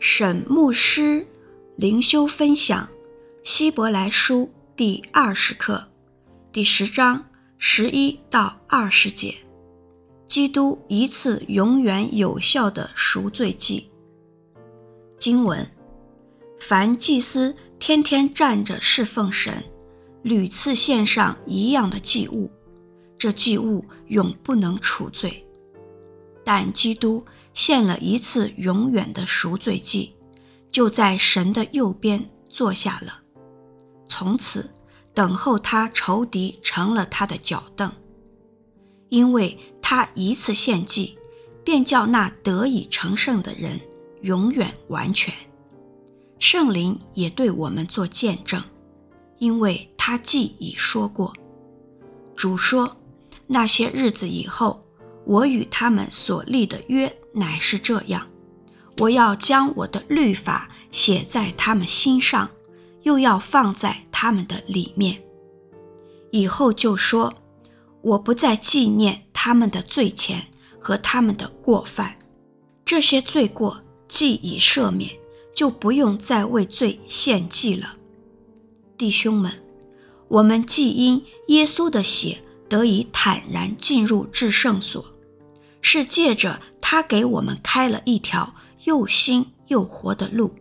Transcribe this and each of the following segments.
沈牧师灵修分享《希伯来书》第二十课第十章十一到二十节：基督一次永远有效的赎罪祭。经文：凡祭司天天站着侍奉神，屡次献上一样的祭物，这祭物永不能除罪。但基督献了一次永远的赎罪祭，就在神的右边坐下了。从此等候他仇敌成了他的脚凳，因为他一次献祭，便叫那得以成圣的人永远完全。圣灵也对我们做见证，因为他既已说过，主说那些日子以后。我与他们所立的约乃是这样：我要将我的律法写在他们心上，又要放在他们的里面。以后就说，我不再纪念他们的罪前和他们的过犯，这些罪过既已赦免，就不用再为罪献祭了。弟兄们，我们既因耶稣的血得以坦然进入至圣所。是借着他给我们开了一条又新又活的路，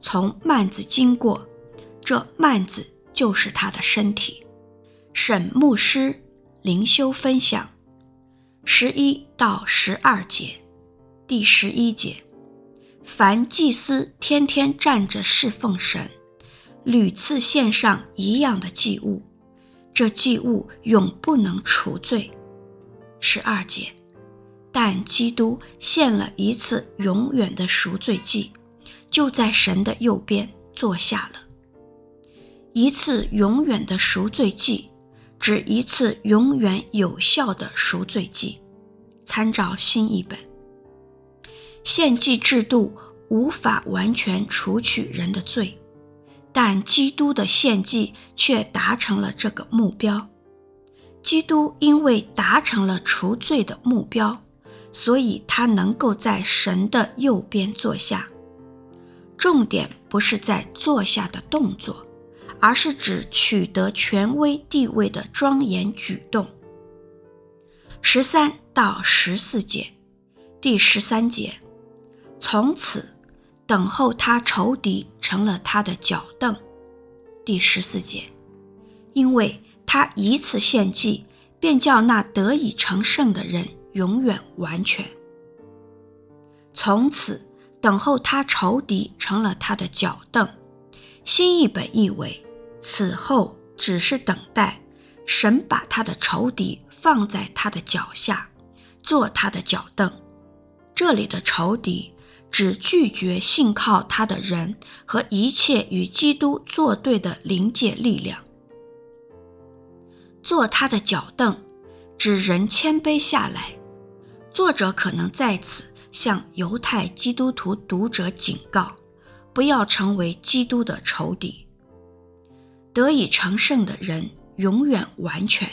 从幔子经过，这幔子就是他的身体。沈牧师灵修分享十一到十二节，第十一节：凡祭司天天站着侍奉神，屡次献上一样的祭物，这祭物永不能除罪。十二节。但基督献了一次永远的赎罪祭，就在神的右边坐下了。一次永远的赎罪祭，指一次永远有效的赎罪祭。参照新译本，献祭制度无法完全除去人的罪，但基督的献祭却达成了这个目标。基督因为达成了除罪的目标。所以他能够在神的右边坐下。重点不是在坐下的动作，而是指取得权威地位的庄严举动。十三到十四节，第十三节，从此等候他仇敌成了他的脚凳。第十四节，因为他一次献祭，便叫那得以成圣的人。永远完全。从此等候他仇敌成了他的脚凳。新译本译为：此后只是等待神把他的仇敌放在他的脚下，做他的脚凳。这里的仇敌指拒绝信靠他的人和一切与基督作对的灵界力量。做他的脚凳，指人谦卑下来。作者可能在此向犹太基督徒读者警告，不要成为基督的仇敌。得以成圣的人永远完全，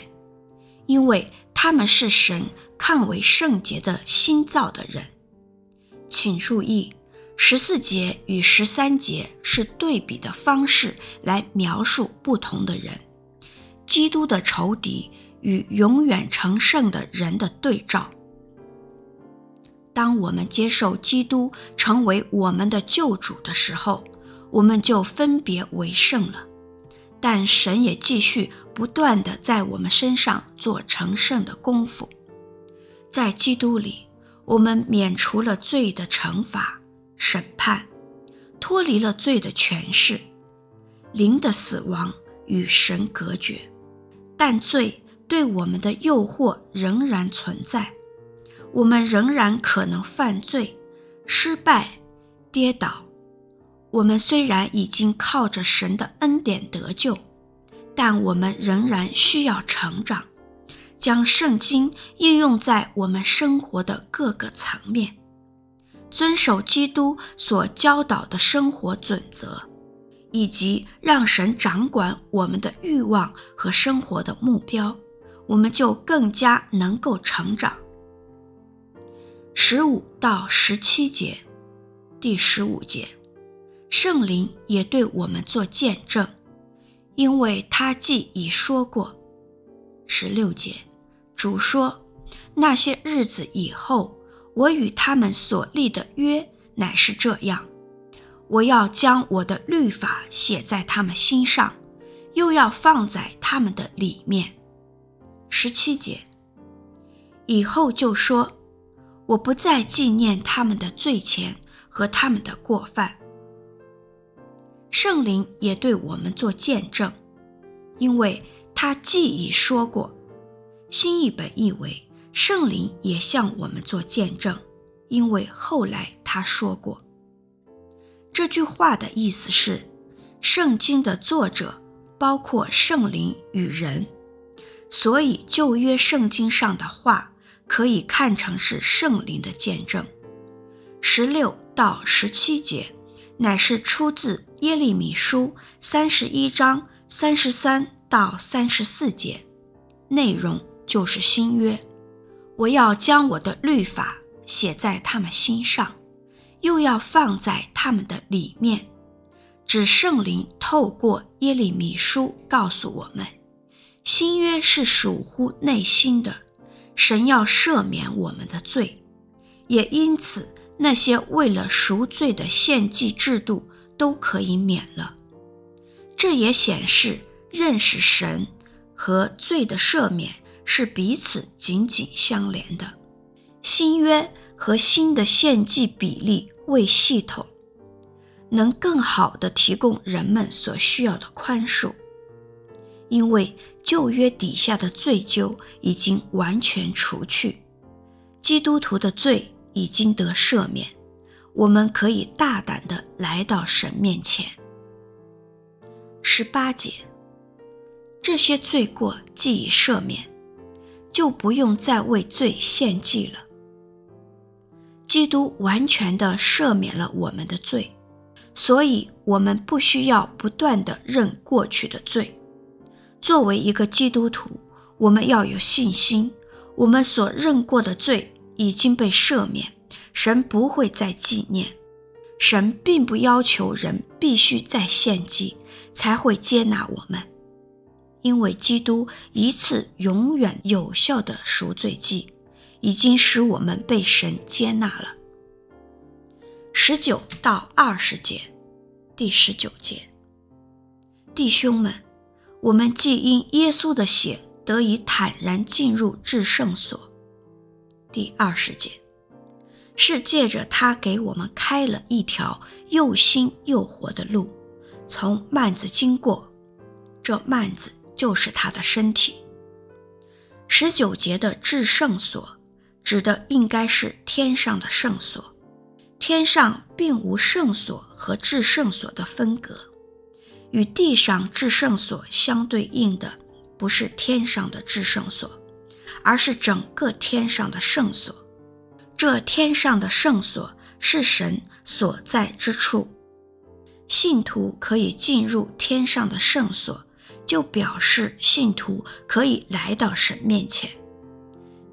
因为他们是神看为圣洁的新造的人。请注意，十四节与十三节是对比的方式来描述不同的人。基督的仇敌与永远成圣的人的对照。当我们接受基督成为我们的救主的时候，我们就分别为圣了。但神也继续不断地在我们身上做成圣的功夫。在基督里，我们免除了罪的惩罚、审判，脱离了罪的权势，灵的死亡与神隔绝。但罪对我们的诱惑仍然存在。我们仍然可能犯罪、失败、跌倒。我们虽然已经靠着神的恩典得救，但我们仍然需要成长，将圣经应用在我们生活的各个层面，遵守基督所教导的生活准则，以及让神掌管我们的欲望和生活的目标，我们就更加能够成长。十五到十七节，第十五节，圣灵也对我们做见证，因为他既已说过。十六节，主说：那些日子以后，我与他们所立的约乃是这样，我要将我的律法写在他们心上，又要放在他们的里面。十七节，以后就说。我不再纪念他们的罪前和他们的过犯。圣灵也对我们做见证，因为他既已说过。新译本译为：圣灵也向我们做见证，因为后来他说过。这句话的意思是，圣经的作者包括圣灵与人，所以旧约圣经上的话。可以看成是圣灵的见证。十六到十七节乃是出自耶利米书三十一章三十三到三十四节，内容就是新约。我要将我的律法写在他们心上，又要放在他们的里面。指圣灵透过耶利米书告诉我们，新约是属乎内心的。神要赦免我们的罪，也因此那些为了赎罪的献祭制度都可以免了。这也显示认识神和罪的赦免是彼此紧紧相连的。新约和新的献祭比例为系统，能更好地提供人们所需要的宽恕。因为旧约底下的罪咎已经完全除去，基督徒的罪已经得赦免，我们可以大胆地来到神面前。十八节，这些罪过既已赦免，就不用再为罪献祭了。基督完全地赦免了我们的罪，所以我们不需要不断地认过去的罪。作为一个基督徒，我们要有信心，我们所认过的罪已经被赦免，神不会再纪念。神并不要求人必须再献祭才会接纳我们，因为基督一次永远有效的赎罪祭，已经使我们被神接纳了。十九到二十节，第十九节，弟兄们。我们既因耶稣的血得以坦然进入至圣所，第二十节，是借着他给我们开了一条又新又活的路，从幔子经过，这幔子就是他的身体。十九节的至圣所指的应该是天上的圣所，天上并无圣所和至圣所的分隔。与地上至圣所相对应的，不是天上的至圣所，而是整个天上的圣所。这天上的圣所是神所在之处。信徒可以进入天上的圣所，就表示信徒可以来到神面前。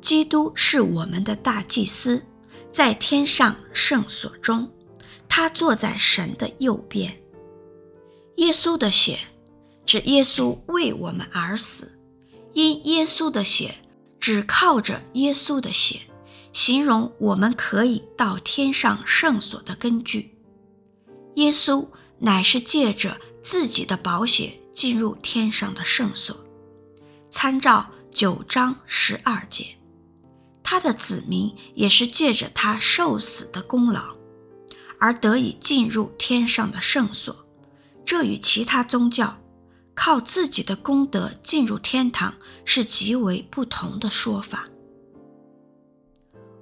基督是我们的大祭司，在天上圣所中，他坐在神的右边。耶稣的血，指耶稣为我们而死，因耶稣的血，只靠着耶稣的血，形容我们可以到天上圣所的根据。耶稣乃是借着自己的宝血进入天上的圣所，参照九章十二节，他的子民也是借着他受死的功劳，而得以进入天上的圣所。这与其他宗教靠自己的功德进入天堂是极为不同的说法。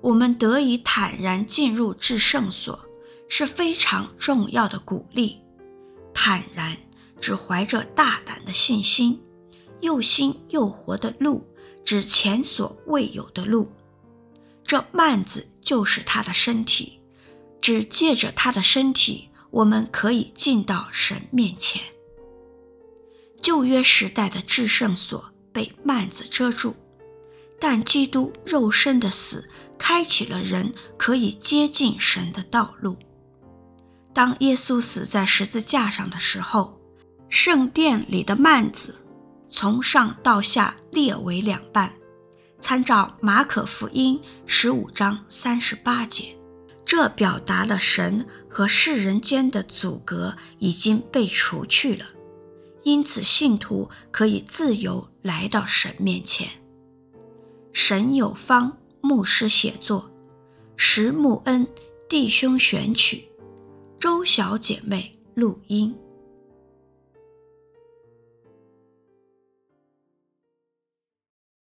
我们得以坦然进入至圣所是非常重要的鼓励。坦然指怀着大胆的信心，又新又活的路指前所未有的路。这幔子就是他的身体，只借着他的身体。我们可以进到神面前。旧约时代的至圣所被幔子遮住，但基督肉身的死开启了人可以接近神的道路。当耶稣死在十字架上的时候，圣殿里的幔子从上到下裂为两半。参照马可福音十五章三十八节，这表达了神和世人间的阻隔已经被除去了，因此信徒可以自由来到神面前。神有方牧师写作，石木恩弟兄选曲，周小姐妹录音。